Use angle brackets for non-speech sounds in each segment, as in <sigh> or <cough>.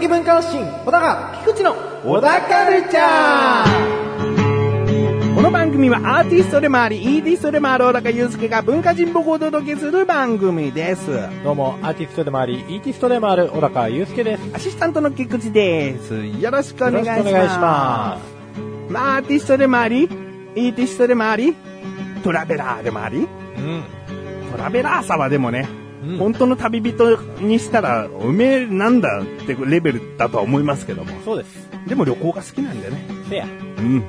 的文化発信、小高菊池の小高カルチャーこの番組はアーティストでもあり、イーティストでもある小高祐介が文化人僕をお届けする番組です。どうも、アーティストでもあり、イーティストでもある小高祐介です。アシスタントの菊池です。よろしくお願いししくお願いしままあ、アーティストでもあり、イーティストでもあり、トラベラーでもあり、うん。トラベラーさはでもね、うん本当の旅人にしたら、おめえなんだってレベルだとは思いますけども。そうです。でも旅行が好きなんでね。せや。うん。うん。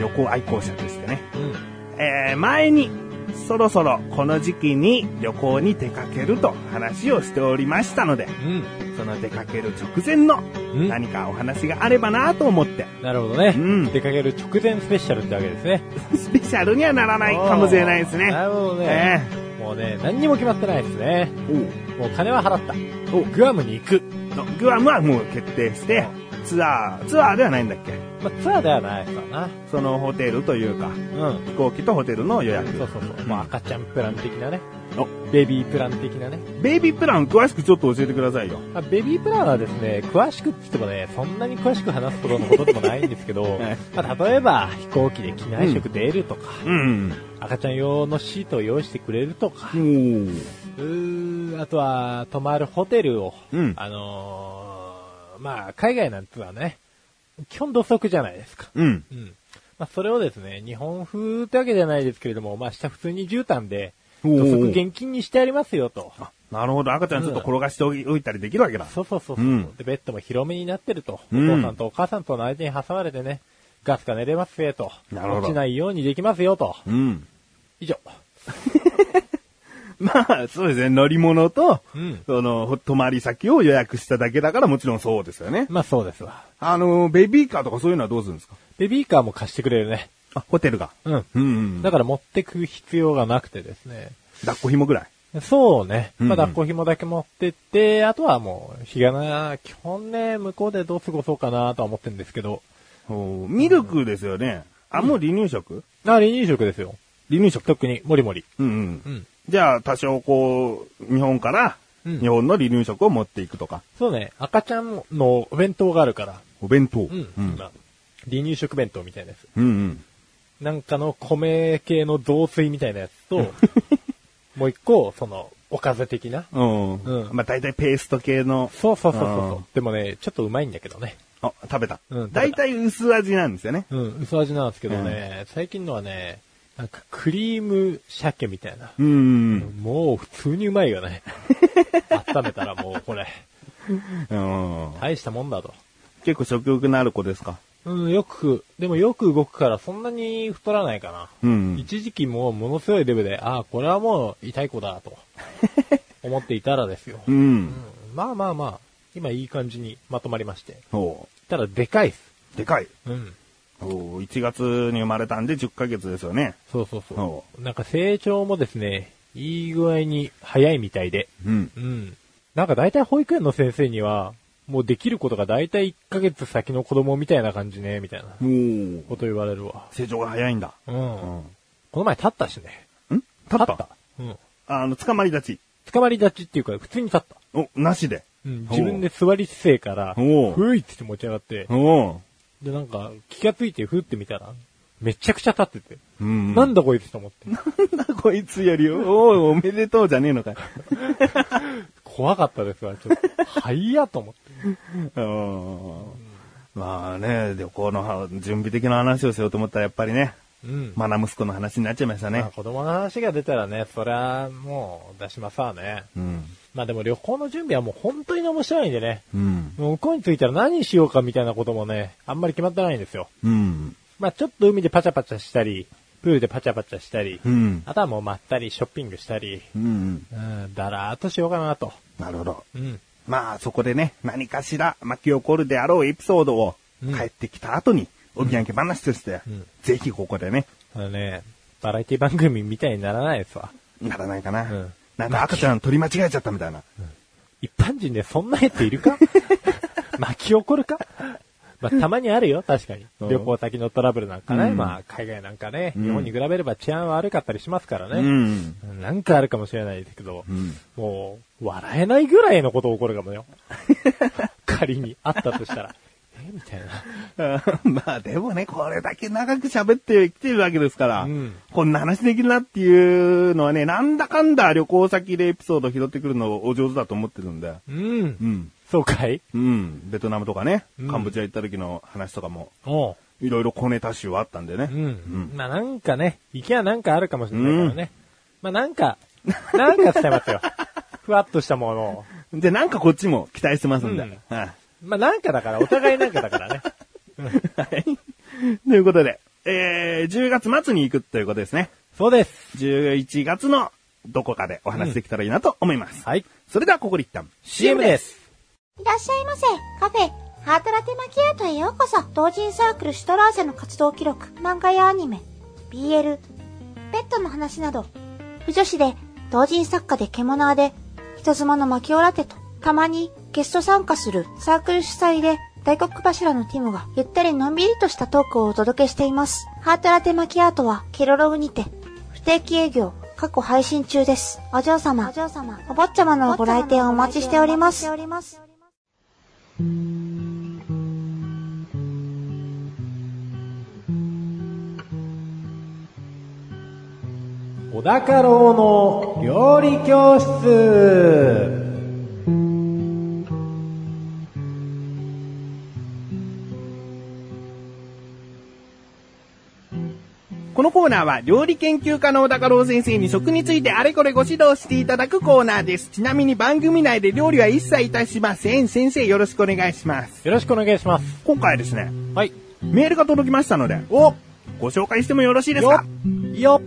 旅行愛好者としてね。うん。えー、前に、そろそろこの時期に旅行に出かけると話をしておりましたので、うん。その出かける直前のうん何かお話があればなと思って、なるほどね。うん出かける直前スペシャルってわけですね。<laughs> スペシャルにはならないかもしれないですね。なるほどね。もうね、何にも決まってないですね。えもう金は払った。おグアムに行く。おグアムはもう決定して、ツアー、ツアーではないんだっけ？まあ、ツアーではないかな。そのホテルというか、うん。飛行機とホテルの予約。そうそうそう。もう赤ちゃんプラン的なね。おベビープラン的なね。ベイビープラン詳しくちょっと教えてくださいよ。まあ、ベビープランはですね、詳しくって言ってもね、そんなに詳しく話すほどのことでもないんですけど、<laughs> はいまあ、例えば飛行機で機内食出るとか、うん。赤ちゃん用のシートを用意してくれるとか、うーあとは泊まるホテルを、うんあのーまあ、海外なんてのはね、基本土足じゃないですか。うん。うん。まあ、それをですね、日本風ってわけじゃないですけれども、まあ、下普通に絨毯で、土足現金にしてありますよと。あ、なるほど。赤ちゃんちょっと転がしておいたりできるわけだ。そうそうそうそう、うんで、ベッドも広めになってると。おうん父さんとお母さんとの間に挟まれてね、ガスが寝れますよと。なるほど落ちないようにできますよと。うん。以上。<laughs> まあ、そうですね。乗り物と、うんその、泊まり先を予約しただけだからもちろんそうですよね。まあそうですわ。あの、ベビーカーとかそういうのはどうするんですか？ベビーカーも貸してくれるね。あ、ホテルが。うん。うん、うん。だから持ってく必要がなくてですね。抱っこ紐ぐらい？そうね。うんうんまあ抱っこ紐だけ持ってって、あとはもう、日がな、基本ね、向こうでどう過ごそうかなとは思ってるんですけど。おミルクですよね。あ、もう離乳食？あ、離乳食ですよ。離乳食。特に、もりもり。うんうん。うん。じゃあ、多少こう、日本から、うん日本の離乳食を持っていくとか。そうね、赤ちゃんのお弁当があるから。お弁当。うん。うん。今離乳食弁当みたいなやつ。うんうん。なんかの米系の雑炊みたいなやつと、<laughs> もう一個、その、おかず的な。うん。うんまあ、大体ペースト系の、そうそうそうそう。でもね、ちょっとうまいんだけどね。あ、食べた。うん食べた大体薄味なんですよね。うん、薄味なんですけどね、最近のはね、なんかクリーム鮭みたいな。うん。もう普通にうまいよね。<laughs> 温めたらもうこれ、うん。大したもんだと。結構食欲のある子ですか？うん、よく、でもよく動くからそんなに太らないかな。うん。一時期もうものすごいデブで、ああ、これはもう痛い子だと <laughs> 思っていたらですよ。ううんん。まあまあまあ、今いい感じにまとまりまして。そただでかいっす。う。でかい。うん。お1月に生まれたんで10ヶ月ですよね。そうそうそおう。なんか成長もですね、いい具合に早いみたいで。うん。うん。なんか大体保育園の先生には、もうできることが大体1ヶ月先の子供みたいな感じね、みたいなおーこと言われるわ。成長が早いんだ。うん。うん。この前立ったしね。ん？立った？うん。あの、捕まり立ち。捕まり立ちっていうか、普通に立った。お、なしで。うん。自分で座り姿勢から、ふいって持ち上がって、で、なんか、気がついてふってみたら、めちゃくちゃ立ってて、うん。なんだこいつと思って。なんだこいつより、おい、おめでとうじゃねえのかよ。<laughs> 怖かったですわ、ちょっと。はいやと思って。<laughs> うん。まあね、旅行のは準備的な話をしようと思ったらやっぱりね、うん。マナ息子の話になっちゃいましたねまあ。子供の話が出たらね、そりゃ、もう出しますわね。うん。まあでも旅行の準備はもう本当に面白いんでね。うん。もう向こうに着いたら何しようかみたいなこともね、あんまり決まってないんですよ。うん。まあちょっと海でパチャパチャしたり、プールでパチャパチャしたり、うん。あとはもうまったりショッピングしたり、うん。うん、だらーっとしようかなと。なるほど。うん。まあそこでね、何かしら巻き起こるであろうエピソードをうん帰ってきた後に、お土産話として、うんぜひここでね、あのね、バラエティ番組みたいにならないですわ。ならないかな。うんなんか赤ちゃん取り間違えちゃったみたいな。一般人でそんなやついるか？<laughs> 巻き起こるか？まあ、たまにあるよ、確かに。うん旅行先のトラブルなんかね。うんまあ、海外なんかね、うん日本に比べれば治安悪かったりしますからうね。ん。なんかあるかもしれないですけど、うん。もう、笑えないぐらいのこと起こるかもよ。<laughs> 仮にあったとしたら。えみたいな。まあでもね、これだけ長く喋ってきてるわけですから、うんこんな話できるなっていうのはね、なんだかんだ旅行先でエピソード拾ってくるのお上手だと思ってるんで。うん。うん。そうかい？うん。ベトナムとかね、うんカンボジア行った時の話とかも、おう。いろいろ小ネタ集はあったんでね。うん。まあなんかね、行きゃなんかあるかもしれないからね。まあなんか、なんか伝えますよ。<laughs> ふわっとしたものを。で、なんかこっちも期待してますんで。うんはい。まあなんかだから、お互いなんかだからね。<laughs> はい。ということで、えー、10月末に行くということですね。そうです。11月のどこかでお話できたらいいなと思います。はい。それではここで一旦 CM です。いらっしゃいませ。カフェ、ハートラテマキアートへようこそ。同人サークルシュトラーゼの活動記録、漫画やアニメ、BL、ペットの話など、不女子で、同人作家で獣で、人妻のマキオラテと、たまにゲスト参加するサークル主催で、大黒柱のティムがゆったりのんびりとしたトークをお届けしています。ハートラテマキアートはケロログにて、不定期営業、過去配信中です。お嬢様、お嬢様、お坊ちゃまのご来店をお待ちしております。小高郎の料理教室。コーナーは料理研究家の小高郎先生に食についてあれこれご指導していただくコーナーです。ちなみに番組内で料理は一切いたしません。先生よろしくお願いします。よろしくお願いします。今回はですね、はい。メールが届きましたので、おご紹介してもよろしいですよかよ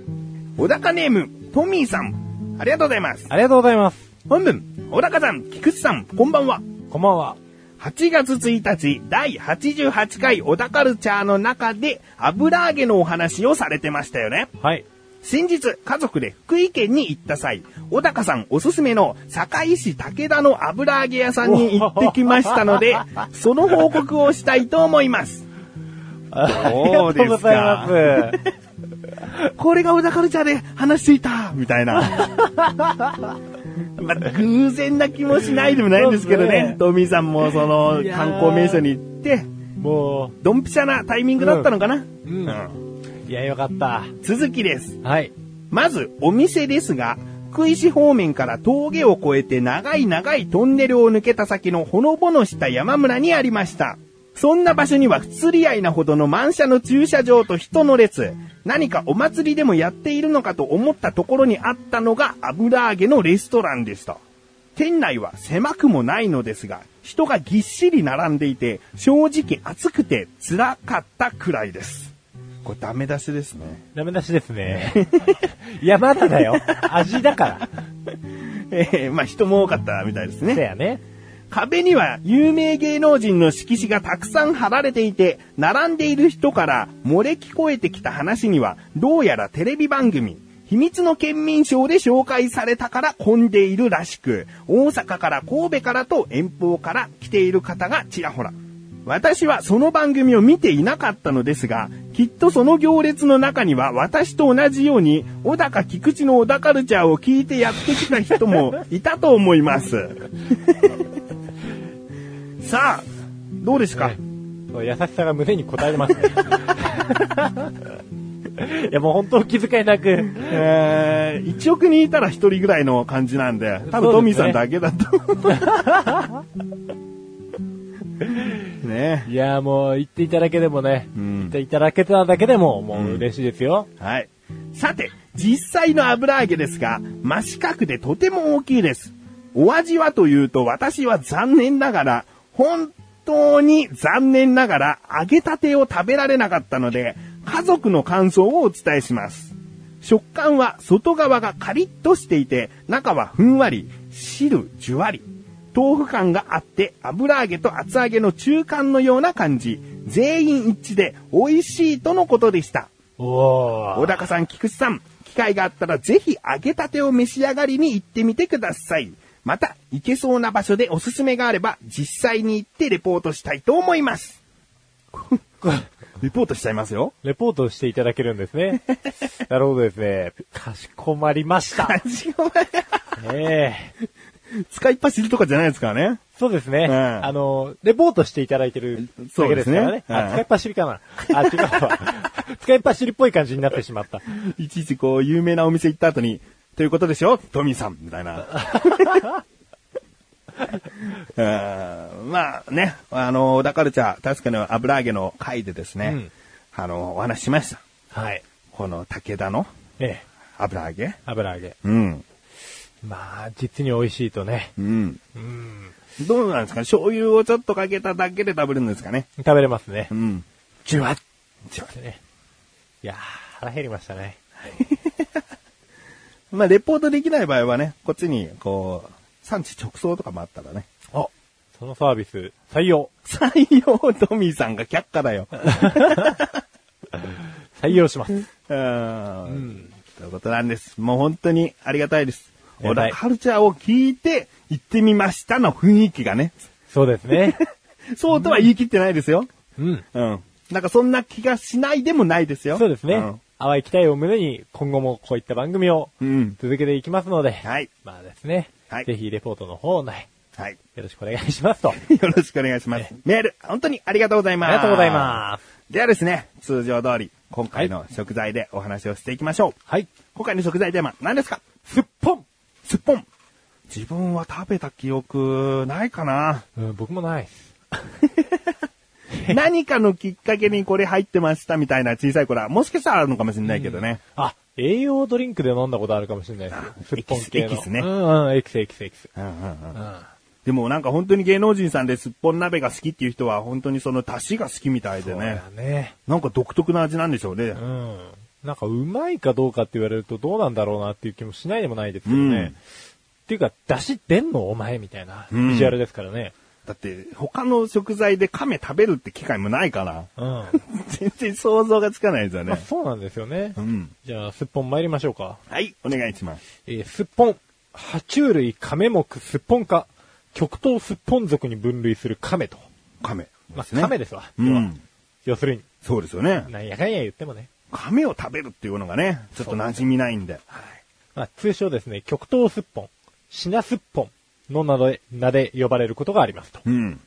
小高ネーム、トミーさん。ありがとうございます。ありがとうございます。本文、小高さん、菊池さん、こんばんは。こんばんは。8月1日、第88回小田カルチャーの中で油揚げのお話をされてましたよね。はい。先日、家族で福井県に行った際、小高さんおすすめの堺市武田の油揚げ屋さんに行ってきましたので、<laughs> その報告をしたいと思います。あそうですかりがとうございます。これが小田カルチャーで話していたみたいな。<laughs> <laughs> まあ、偶然な気もしないでもないんですけどね。ねトミーさんもその観光名所に行って、もドンピシャなタイミングだったのかな、う、うん。いや、よかった。続きです。はい。まず、お店ですが、福井市方面から峠を越えて長い長いトンネルを抜けた先のほのぼのした山村にありました。そんな場所には不釣り合いなほどの満車の駐車場と人の列。何かお祭りでもやっているのかと思ったところにあったのが油揚げのレストランでした。店内は狭くもないのですが、人がぎっしり並んでいて、正直暑くて辛かったくらいです。これダメ出しですね。ダメ出しですね。<laughs> いや、まだだよ。味だから。<laughs> えーまあ人も多かったみたいですねせ。やね。壁には有名芸能人の色紙がたくさん貼られていて、並んでいる人から漏れ聞こえてきた話には、どうやらテレビ番組、秘密の県民賞で紹介されたから混んでいるらしく、大阪から神戸からと遠方から来ている方がちらほら。私はその番組を見ていなかったのですが、きっとその行列の中には私と同じように、小高菊池の小田カルチャーを聞いてやってきた人もいたと思います。さあ、どうですか、ね優しさが胸に応えてますね。<laughs> いや、もう本当気遣いなく。えー、1億人いたら1人ぐらいの感じなんで、多分トミーさんだけだと。<laughs> ねいや、もう言っていただけでもね、うん言っていただけただけでももう嬉しいですよ。はい。さて、実際の油揚げですが、真四角でとても大きいです。お味はというと私は残念ながら、本当に残念ながら揚げたてを食べられなかったので、家族の感想をお伝えします。食感は外側がカリッとしていて、中はふんわり、汁じゅわり。豆腐感があって、油揚げと厚揚げの中間のような感じ。全員一致で美味しいとのことでした。小高さん、菊池さん、機会があったらぜひ揚げたてを召し上がりに行ってみてください。また、行けそうな場所でおすすめがあれば、実際に行ってレポートしたいと思います。<laughs> リポートしちゃいますよ。レポートしていただけるんですね。<laughs> なるほどですね。かしこまりました。ええ使いっ走りとかじゃないですからね。そうですね。うんあの、レポートしていただいてるだけですからね。そうですねうんあ、使いっ走りかな。あ、違うわ。<laughs> 使いっ走りっぽい感じになってしまった。いちいちこう、有名なお店行った後に、ということでしょ？トミーさん、みたいな。う <laughs> んまあね、あの、小田カルチャー、確かに油揚げの回でですね、うんあの、お話ししました。はい。この武田のええ、油揚げ。油揚げ。うん。まあ、実に美味しいとね。うん。うん。どうなんですか？醤油をちょっとかけただけで食べるんですかね？食べれますねう。ん。じゅわっじゅわってね。いやー、腹減りましたね。まあ、レポートできない場合はね、こっちに、こう、産地直送とかもあったらね。あ、そのサービス、採用。採用トミーさんが却下だよ。<laughs> 採用します。<laughs> うん。ということなんです。もう本当にありがたいです。小田カルチャーを聞いて行ってみましたの雰囲気がね。そうですね。<laughs> そうとは言い切ってないですよ。うん。うん。なんかそんな気がしないでもないですよ。そうですね。うん淡い期待を胸に今後もこういった番組をうん。続けていきますので、はい。まあですね、はいぜひレポートの方ね、はい。よろしくお願いしますと。あ <laughs> よろしくお願いします。メール、本当にありがとうございます。りがとうございます。ではですね、通常通り、今回の食材でお話をしていきましょう。はい。今回の食材テーマ、何ですか？すっぽんすっぽん。自分は食べた記憶ないかなうん、僕もないです。<laughs> <laughs> 何かのきっかけにこれ入ってましたみたいな小さい頃は、もしかしたらあるのかもしれないけどね。あ、栄養ドリンクで飲んだことあるかもしれないですよ。すっぽん系の。エキスねうんうん、エキスエキスエキス。うんうんうんうん。でもなんか本当に芸能人さんですっぽん鍋が好きっていう人は本当にその出汁が好きみたいでそうねだ。ね。なんか独特な味なんでしょうね。うん。なんかうまいかどうかって言われるとどうなんだろうなっていう気もしないでもないですけどね。うんっていうか、出汁出んのお前みたいなうんビジュアルですからね。だって他の食材で亀食べるって機会もないから、うん。<laughs> 全然想像がつかないですよまあね。そうなんですよねう。ん。じゃあ、すっぽん参りましょうか。はい、お願いします。えーすっぽん。爬虫類亀目すっぽん科。極東すっぽん属に分類する亀と。亀。まあ、亀ですわ。うん。要するに、そうですよね。なんやかんや言ってもね。亀を食べるっていうのがね、ちょっと馴染みないんで。まあ、通称ですね、極東すっぽん、シナすっぽんの名で名で呼ばれることがありますと。うん。うん。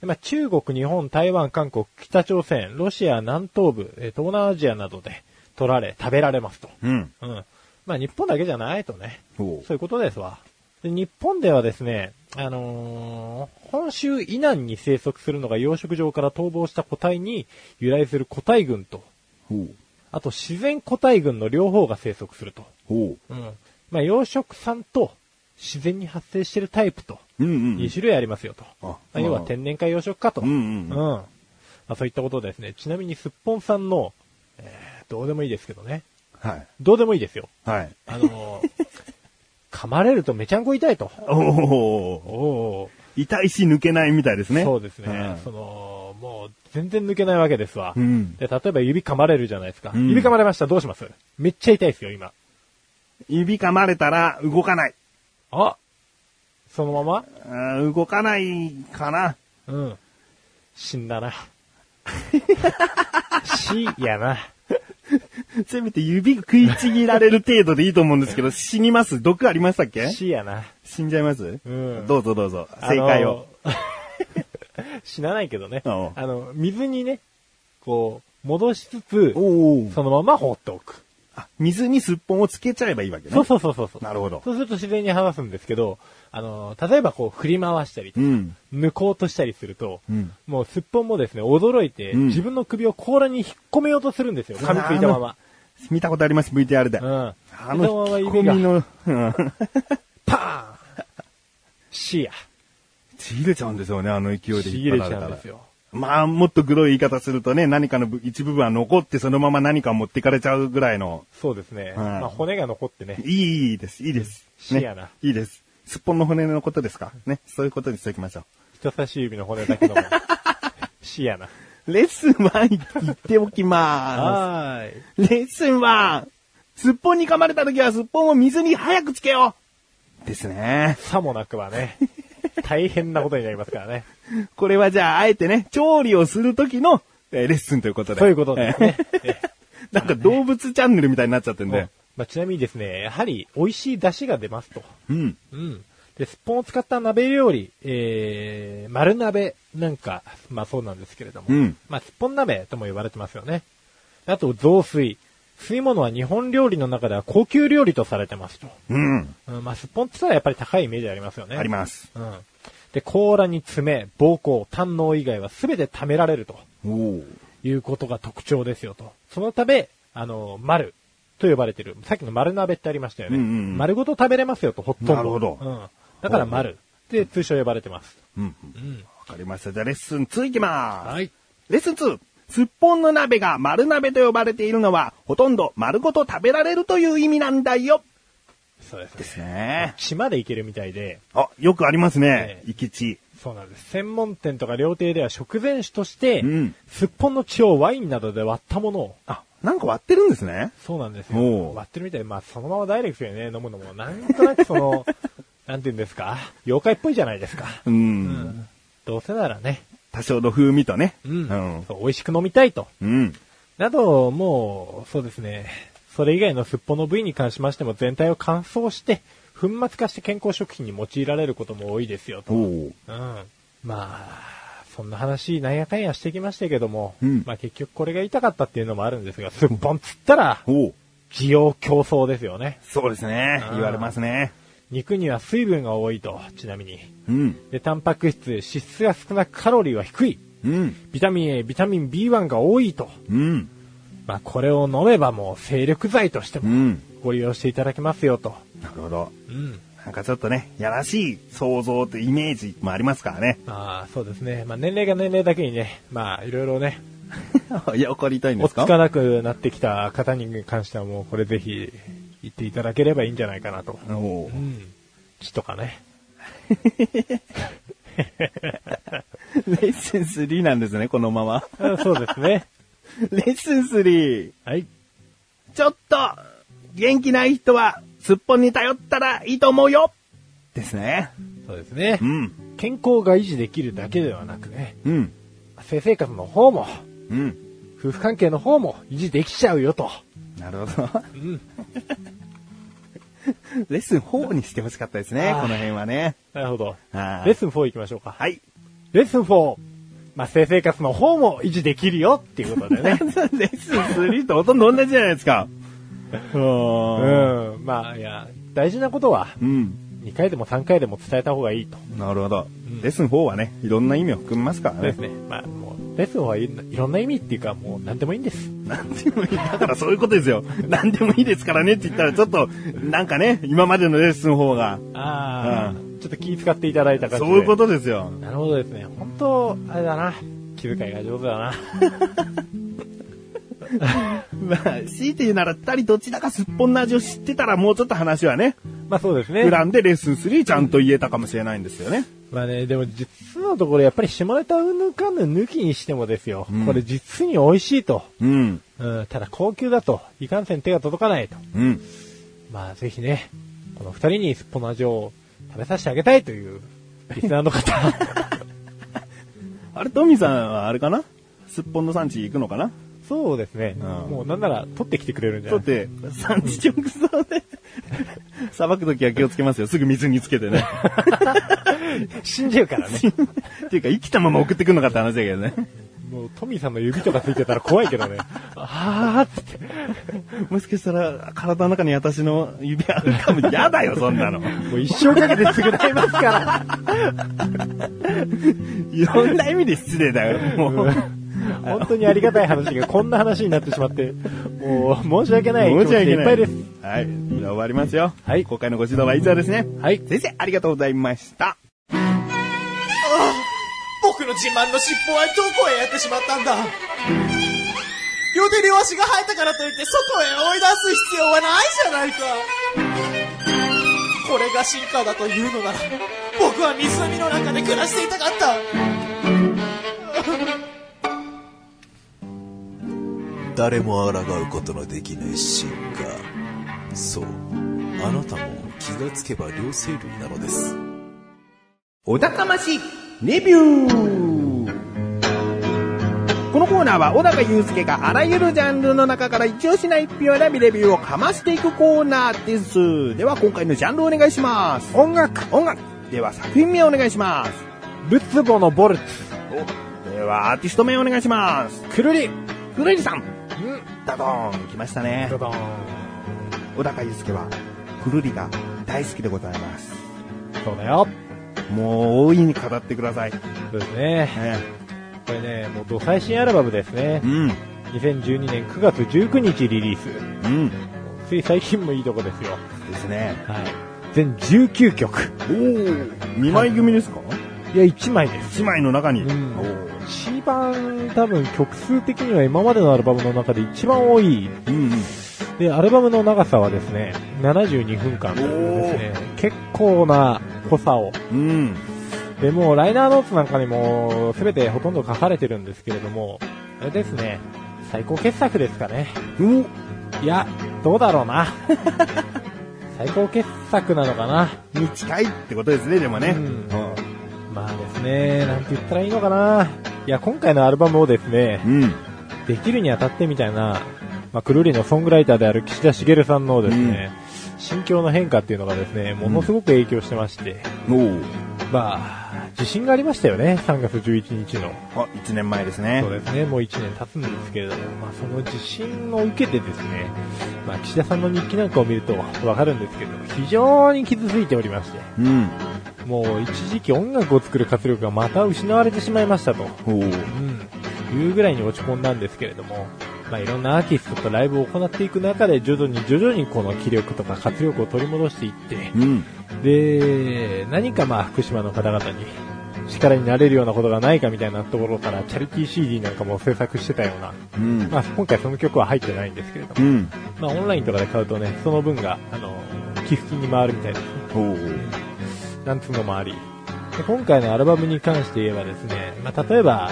でまあ、中国、日本、台湾、韓国、北朝鮮、ロシア、南東部、えー東南アジアなどで取られ、食べられますと。うん。うん。まあ、日本だけじゃないとね。ほうそういうことですわ。で日本ではですね、あのー本州以南に生息するのが養殖場から逃亡した個体に由来する個体群と、ほう。あと自然個体群の両方が生息すると。ほうん。まあ、養殖産と自然に発生しているタイプとう。うんうん。2種類ありますよと。あまあ要は天然か養殖かと。うんうんうんまあ、そういったことですね。ちなみにすっぽんさんの、えーどうでもいいですけどね。はい。どうでもいいですよ。はい。あのー <laughs> 噛まれるとめちゃんこ痛いと。おお痛いし抜けないみたいですね。そうですね。うんその、もう全然抜けないわけですわ。うんで、例えば指噛まれるじゃないですか。うん指噛まれました。どうします？めっちゃ痛いですよ、今。指噛まれたら動かない。あそのまま？あー動かないかな。うん。死んだな。<laughs> 死やな。せめて指食いちぎられる程度でいいと思うんですけど、死にます？毒ありましたっけ？死やな。死んじゃいます？うんどうぞどうぞ。正解を。あの。死なないけどね。おうあの、水にね、こう、戻しつつ、おお。そのまま放っておく。あ水にすっぽんをつけちゃえばいいわけね。そうそうそうそうそう。なるほど。そうすると自然に剥がすんですけど、あの、例えばこう振り回したりとか、うん。抜こうとしたりすると、うんもうすっぽんもですね、驚いて、うん自分の首を甲羅に引っ込めようとするんですよ。噛みついたまま。見たことあります、VTR で。うん。あそのままの引き込指がみの、うん <laughs> パーン死や。ちぎれちゃうんですよね、あの勢いでちぎれ引っ張られたらちゃうんです。よ。まあ、もっとグロい言い方するとね、何かの一部分は残ってそのまま何か持ってかれちゃうぐらいの、そうですね。うんまあ骨が残ってね。いいです、いいです。死やなね、いいです。すっぽんの骨のことですか？ね。そういうことにしておきましょ人差し指の骨だけども。<laughs> 死やな。う。レッスン1言っておきまはーい。す。レッスン 1! すっぽんに噛まれた時はすっぽんを水に早くつけようですね。さもなくはね、大変なことになりますからね。<laughs> これはじゃあ、あえてね、調理をするときの、えーレッスンということで。そういうことですね。えー <laughs> なんか動物チャンネルみたいになっちゃってんで。まあ、ちなみにですね、やはり美味しい出汁が出ますと。うん。うん。で、すっぽんを使った鍋料理、えー、丸鍋なんか、まあそうなんですけれども、うんまあすっぽん鍋とも言われてますよね。あと、雑炊。吸い物は日本料理の中では高級料理とされてますと。うん。うん、まあすっぽんって言ったらやっぱり高いイメージありますよね。あります。うん。で、甲羅に爪、膀胱、胆嚢以外は全て貯められると。いうことが特徴ですよと。そのため、あの、丸と呼ばれてる。さっきの丸鍋ってありましたよね。うんうんうん丸ごと食べれますよと、ほとんど。なるほどうん。だから丸。で、通称呼ばれてます。うん。うん。わかりました。じゃあレッスン2いきます。はい。レッスン 2! すっぽんの鍋が丸鍋と呼ばれているのは、ほとんど丸ごと食べられるという意味なんだよ。そうですね。ですね。血までいけるみたいで、あ、よくありますねえ。え生き血。そうなんです。専門店とか料亭では食前酒として、うんすっぽんの血をワインなどで割ったものを、あ、なんか割ってるんですね。そうなんですおよ。う割ってるみたいで、まあそのままダイレクトにね、飲むのも、なんとなくその、<laughs> なんて言うんですか、妖怪っぽいじゃないですか。うん。どうせならね、多少の風味とね。うん、うん。美味しく飲みたいと。うん。など、もう、そうですね、それ以外のすっぽんの部位に関しましても全体を乾燥して、粉末化して健康食品に用いられることも多いですよと。うん。まあ、そんな話、なんやかんやしてきましたけども、うんまあ結局これが言いたかったっていうのもあるんですが、すっぽんつったら。需要競争ですよね。そうですね。言われますね。肉には水分が多いと、ちなみに。うん。で、タンパク質、脂質が少なくカロリーは低い。うん。ビタミン A、ビタミン B1 が多いと。うん。まあこれを飲めばもう精力剤としてもうん。ご利用していただけますよと。なるほど。うん。なんかちょっとね、やらしい想像とイメージもありますからね。まあそうですね。まあ年齢が年齢だけにね、まあいろいろね、<laughs> いや、怒りたいんで落すか？ち着かなくなってきた方に関してはもうこれぜひ言っていただければいいんじゃないかなと。おおう。ん。血とかね。<laughs> レッスン3なんですね、このまま。<laughs> うんそうですね。<laughs> レッスン 3! はい。ちょっと、元気ない人は、すっぽんに頼ったらいいと思うよですね。そうですねう。ん。健康が維持できるだけではなくね、うん。性生活の方も、うん。夫婦関係の方も維持できちゃうよと。なるほど。うん。<laughs> レッスン4にしてほしかったですね、この辺はね。なるほど。レッスン4行きましょうか。はい。レッスン4。まあ、性生活の方も維持できるよっていうことでね。<laughs> レッスン3とほとんど同じじゃないですか。う。うんん。まあ、いや、大事なことは、うん。2回でも3回でも伝えた方がいいと。なるほど。んレッスン4はね、いろんな意味を含みますからねそうです。ね。まあ、もう、レッスンはいいろんな意味っていうか、もう何でもいいんです。なんでもいい。だからそういうことですよ。なんでもいいですからねって言ったら、ちょっと、なんかね、今までのレッスン4が、ああ、うちょっと気遣っていただいた感じで。そういうことですよ。なるほどですね。本当あれだな。気遣いが上手だな。<laughs> まあ、強いて言うなら、二人どちらかすっぽんの味を知ってたら、もうちょっと話はね、まあそうですね普。段でレッスン3ちゃんと言えたかもしれないんですよね。まあね、でも実のところやっぱり下ネタうんぬんかんぬん抜きにしてもですよ。うんこれ実に美味しいと。うん。うん、ただ高級だと、いかんせん手が届かないと。うん。まあぜひね、この二人にすっぽの味を食べさせてあげたいという、リスナーの方。<laughs> あれ、トミーさんはあれかな？すっぽんの産地行くのかな？そうですね。うんもうなんなら取ってきてくれるんじゃない？だって、産地直送で、<laughs> さばくときは気をつけますよ。すぐ水につけてね。<laughs> 死んじゃうからね。っていうか、生きたまま送ってくるのかって話だけどね。もうトミーさんの指とかついてたら怖いけどね。あーっつって。<laughs> もしかしたら、体の中に私の指あるかも。やだよ、そんなの。もう一生かけて償いますから。いろんな意味で失礼だよ、もう。本当にありがたい話がこんな話になってしまって、もう申し訳ない気持ちでいっぱいです。はい。じゃあ終わりますよ。はい今回のご指導は以上ですね。はい。先生、ありがとうございました。僕の自慢の尻尾はどこへやってしまったんだ？両手両足が生えたからといって外へ追い出す必要はないじゃないか。これが進化だというのなら僕は湖の中で暮らしていたかった。<laughs> 誰も抗うことのできない進化そうあなたも気がつけば両生類なのです。お高ましレビューこのコーナーは小高祐介があらゆるジャンルの中から一押しな一品を選びレビューをかましていくコーナーです。では今回のジャンルをお願いします。音楽音楽では作品名をお願いします。ルツボのボルツ。ではアーティスト名をお願いします。くるり。くるりさんうん。ダドーン来ましたねド。ドーン。小高祐介はくるりが大好きでございます。そうだよ。もう大いに語ってください。そうですね。ねこれね、もうド最新アルバムですねう。ん。2012年9月19日リリース。うん。つい最近もいいとこですよ。ですね。はい。全19曲。おお。二枚組ですか？いや、1枚です。一枚の中に。うん一番多分曲数的には今までのアルバムの中で一番多い。うんうん。で、アルバムの長さはですね、72分間というですね、結構な濃さを。うん。で、もうライナーノーツなんかにも全てほとんど書かれてるんですけれども、あれですね、最高傑作ですかね。おいや、どうだろうな。<laughs> 最高傑作なのかな。に近いってことですね、でもね。うんまあですね、なんて言ったらいいのかな。いや、今回のアルバムをですね、うん。できるにあたってみたいな、まあ、くるりのソングライターである岸田茂さんのですね、心境の変化っていうのがですね、ものすごく影響してまして、おお。まあ、自信がありましたよね、3月11日の。あ、一年前ですね。そうですね、もう1年経つんですけれども、まあ、その自信を受けてですね、まあ、岸田さんの日記なんかを見るとわかるんですけど、非常に傷ついておりまして、うん。もう一時期音楽を作る活力がまた失われてしまいましたと。うん、いうぐらいに落ち込んだんですけれども、まあ、いろんなアーティストとライブを行っていく中で徐々に徐々にこの気力とか活力を取り戻していって、うん。で、何かまあ福島の方々に力になれるようなことがないかみたいなところからチャリティー CD なんかも制作してたような、うん。まあ今回その曲は入ってないんですけれども、うん。まあオンラインとかで買うとね、その分が、あの、寄付金に回るみたいな、おお。なんつうのもあり、で今回のアルバムに関して言えばですね、まあ、例えば、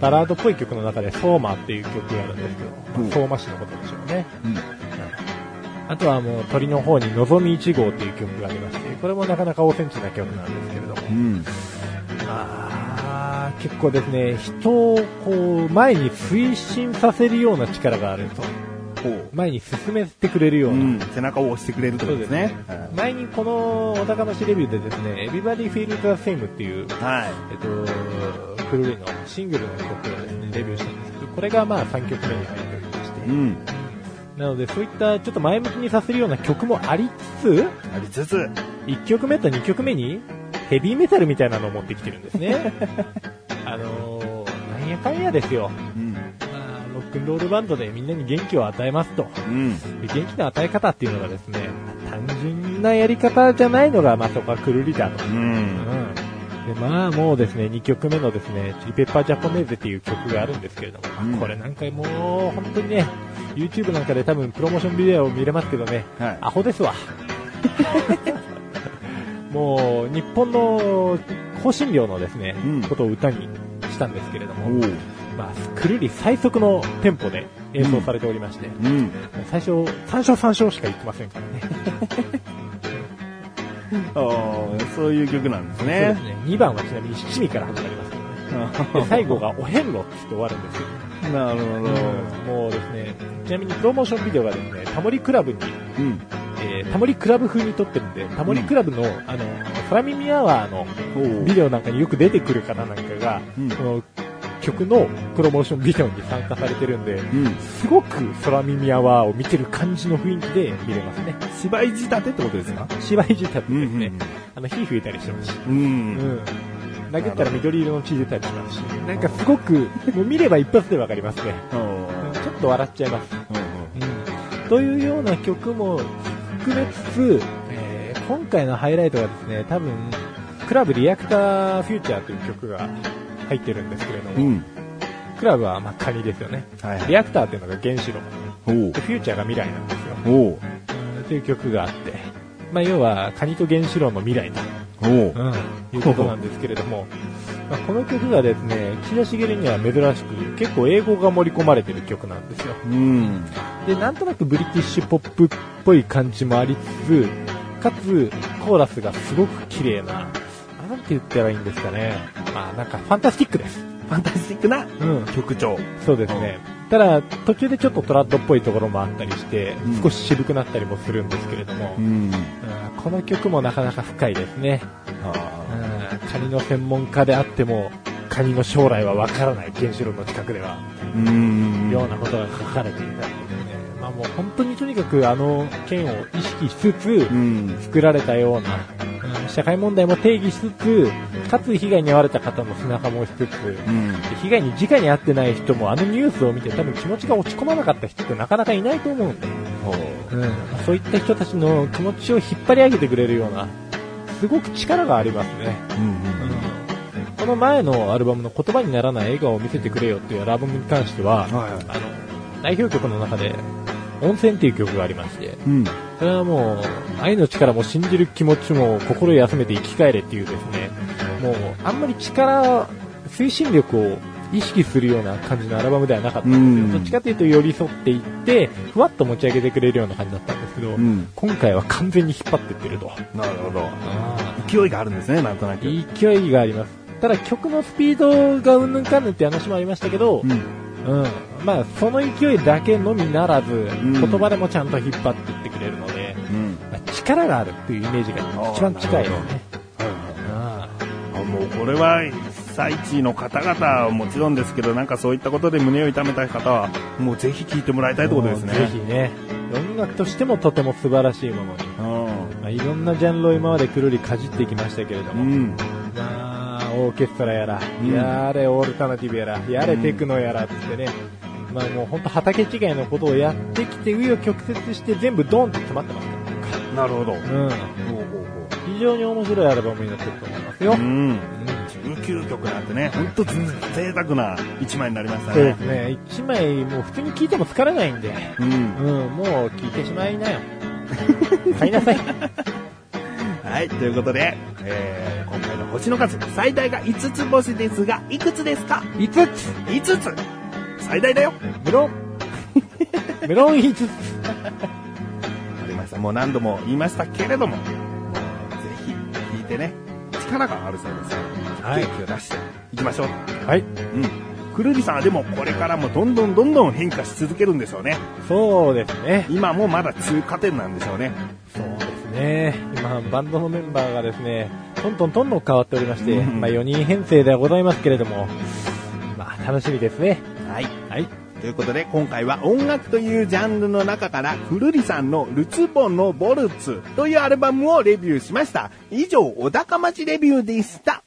バラードっぽい曲の中で、ソーマっていう曲があるんですけど、まうんあ、相馬市のことでしょうね。うん。あとはもう鳥の方に、のぞみ1号っていう曲がありまして、これもなかなかオーセンチな曲なんですけれども、うん。まあ、結構ですね、人をこう、前に推進させるような力があると。前に進めてくれるような。うん。背中を押してくれるってことですね。前にこの小高のしレビューでですね、Everybody Feel the Same っていう、はい。えっと、クルリのシングルの曲をですね、レビューしたんですけど、これがまあ3曲目に入っておりまして、うん。なのでそういったちょっと前向きにさせるような曲もありつつ、ありつつ、1曲目と2曲目にヘビーメタルみたいなのを持ってきてるんですね。<laughs> あのー、なんやかんやですよ。うん。ックンロールバンドでみんなに元気を与えますと。うん。で元気の与え方っていうのがですね、単純なやり方じゃないのが、まあそこはくるりだと。う。うんん。で、まあもうですね、2曲目のですね、チリペッパージャポネーゼっていう曲があるんですけれども、うんこれなんかもう本当にね、YouTube なんかで多分プロモーションビデオを見れますけどね、はい。アホですわ。<laughs> もう、日本の香辛料のですね、うんことを歌にしたんですけれども。まあ、くるり最速のテンポで演奏されておりまして、うん。最初、3章3章しか言ってませんからね。<laughs> そういう曲なんですそうでねす。ね。2番はちなみに七味から始まりますけどね。で最後がお遍路っって終わるんですよ。なるほど。もうですね、ちなみにプロモーションビデオがですね、タモリクラブに、うん。えータモリクラブ風に撮ってるんで、タモリクラブの、あの、空耳アワーの。ビデオなんかによく出てくる方なんかが、うんこの曲のプロモーションビデオに参加されてるんで、うん。すごく空耳アワーを見てる感じの雰囲気で見れますね。芝居仕立てってことですか？芝居仕立てですね。うんあの、火吹いたりしてますし。う。うんん。投げたら緑色の血出たりしますし、なんかすごく、もう見れば一発でわかりますね。おうんちょっと笑っちゃいます。うん。うん。というような曲も含めつつ、えー今回のハイライトがですね、多分、クラブリアクターフューチャーという曲が入ってるんですけれども、うん。クラブはまあカニですよね。はいリアクターっていうのが原子炉。フューチャーが未来なんですよ。おおうんっていう曲があって、まあ要はカニと原子炉の未来と。うん、いうことなんですけれども、まあ、この曲がですね、岸田繁には珍しく、結構英語が盛り込まれてる曲なんですよ。うん。で、なんとなくブリティッシュポップっぽい感じもありつつ、かつ、コーラスがすごく綺麗な、て言ったらいいんですかね。まあ、なんかファンタスティックです。ファンタスティックなうん。曲調。そうですね。ただ、途中でちょっとトラッドっぽいところもあったりして、うん少し渋くなったりもするんですけれども、ん。うんこの曲もなかなか深いですね。カニの専門家であっても、カニの将来はわからない原子炉の近くでは、ーうん。ようなことが書かれていたりですね。まあもう本当にとにかくあの件を意識しつつ、うん。作られたような、うん社会問題も定義しつつ、かつ被害に遭われた方の背中もしつつ、うん。で被害に直に遭ってない人もあのニュースを見て多分気持ちが落ち込まなかった人ってなかなかいないと思うんで、うん、そういった人たちの気持ちを引っ張り上げてくれるような、すごく力がありますね。この前のアルバムの言葉にならない笑顔を見せてくれよっていうアルバムに関しては、はいあの、代表曲の中で、温泉っていう曲がありまして、うん。それはもう、愛の力も信じる気持ちも心休めて生き返れっていうですね、もう、あんまり力、推進力を意識するような感じのアルバムではなかったんですうんよ。どっちかというと寄り添っていって、ふわっと持ち上げてくれるような感じだったんですけど、うん。今回は完全に引っ張ってってると。なるほど。勢いがあるんですね、なんとなく。勢いがあります。ただ曲のスピードがうんぬんかんぬんって話もありましたけど、うん。うん。まあ、その勢いだけのみならず、ん言葉でもちゃんと引っ張っていってくれるので、うん。まあ力があるっていうイメージが一番近いですね。もうこれは被災地の方々はもちろんですけど、なんかそういったことで胸を痛めた方は、もうぜひ聴いてもらいたいってことですね。ぜひね、音楽としてもとても素晴らしいものに、まあ、いろんなジャンルを今までくるりかじってきましたけれどうん。も、うん。まあ、オーケストラやら、うんやれオルタナティブやら、やれテクノやらってね、まあもう本当畑違いのことをやってきて、紆余曲折して全部ドンって詰まってますかなるほど。ら。うん。非常に面白いアルバムになってると思いますよ。うん。19曲なんてね、ほんと贅沢な一枚になりましたそうでね。すね。一枚もう普通に聴いても疲れないんで、うん。うん、もう聴いてしまいなよ。<laughs> 買いなさい。はい、ということで、えー、今回の星の数、最大が5つ星ですが、いくつですか？5つ ?5 つ最大だよメロンメロン5つありました。もう何度も言いましたけれども、もうぜひ聞いてね、力があるそうですから、はい元気を出していきましょう。はい。うん。くるりさんはでもこれからもどんどんどんどん変化し続けるんでしょうね。そうですね。今もまだ通過点なんでしょうね。そうですね。今、バンドのメンバーがですね、トントントントン変わっておりまして、うんまあ4人編成ではございますけれども、まあ楽しみですね。はい。はい。ということで、今回は音楽というジャンルの中から、くるりさんのルツボンのボルツというアルバムをレビューしました。以上、小高町レビューでした。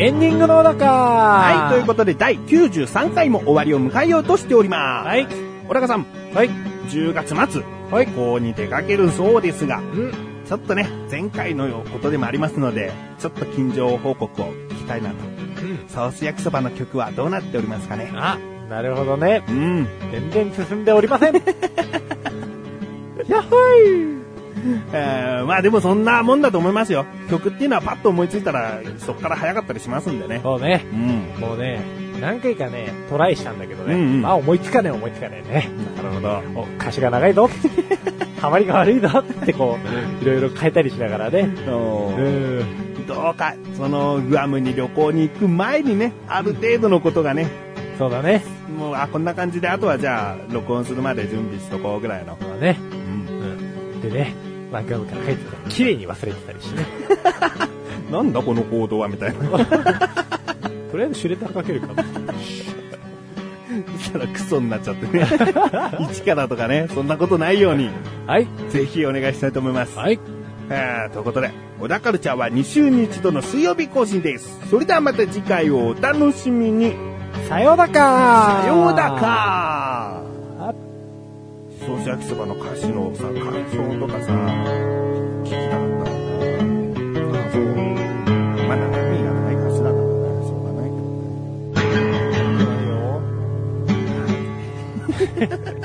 エンディングの中はい、ということで、第93回も終わりを迎えようとしております。はい。小高さん、はい。10月末、はい。旅行に出かけるそうですが、うん。ちょっとね、前回のことでもありますので、ちょっと近況報告を聞きたいなと。うん。ソース焼きそばの曲はどうなっておりますかねあ、なるほどね。うん。全然進んでおりません。<laughs> やっほい <laughs> えー、まあでもそんなもんだと思いますよ。曲っていうのはパッと思いついたら、そこから早かったりしますんでね。そうね。うん。もうね、何回かね、トライしたんだけどね。うんうんまあ思いつかねえ思いつかねえね。なるほど。お、歌詞が長いぞ。<laughs> ハマりが悪いぞってこう、いろいろ変えたりしながらね。うん。どうか、その、グアムに旅行に行く前にね、ある程度のことがね、そうだね。もう、あ、こんな感じで、あとはじゃあ、録音するまで準備しとこうぐらいの。そうだね。うん。うん。でね、まあグアムから帰ってきたら綺麗に忘れてたりしてね。<laughs> なんだこの行動はみたいな。<laughs> とりあえずシュレッダーかけるかな。そしたらクソになっちゃってね。<laughs> 一からとかね、そんなことないように、はい。ぜひお願いしたいと思います。はい。えーということで、小田カルチャーは2週に1度の水曜日更新です。それではまた次回をお楽しみに。さようだかさようだか銚焼きそばの歌詞のさ、感想とかさ、聞きたかったんだ。そう。まあ、がないだからね、しょうがないけどね。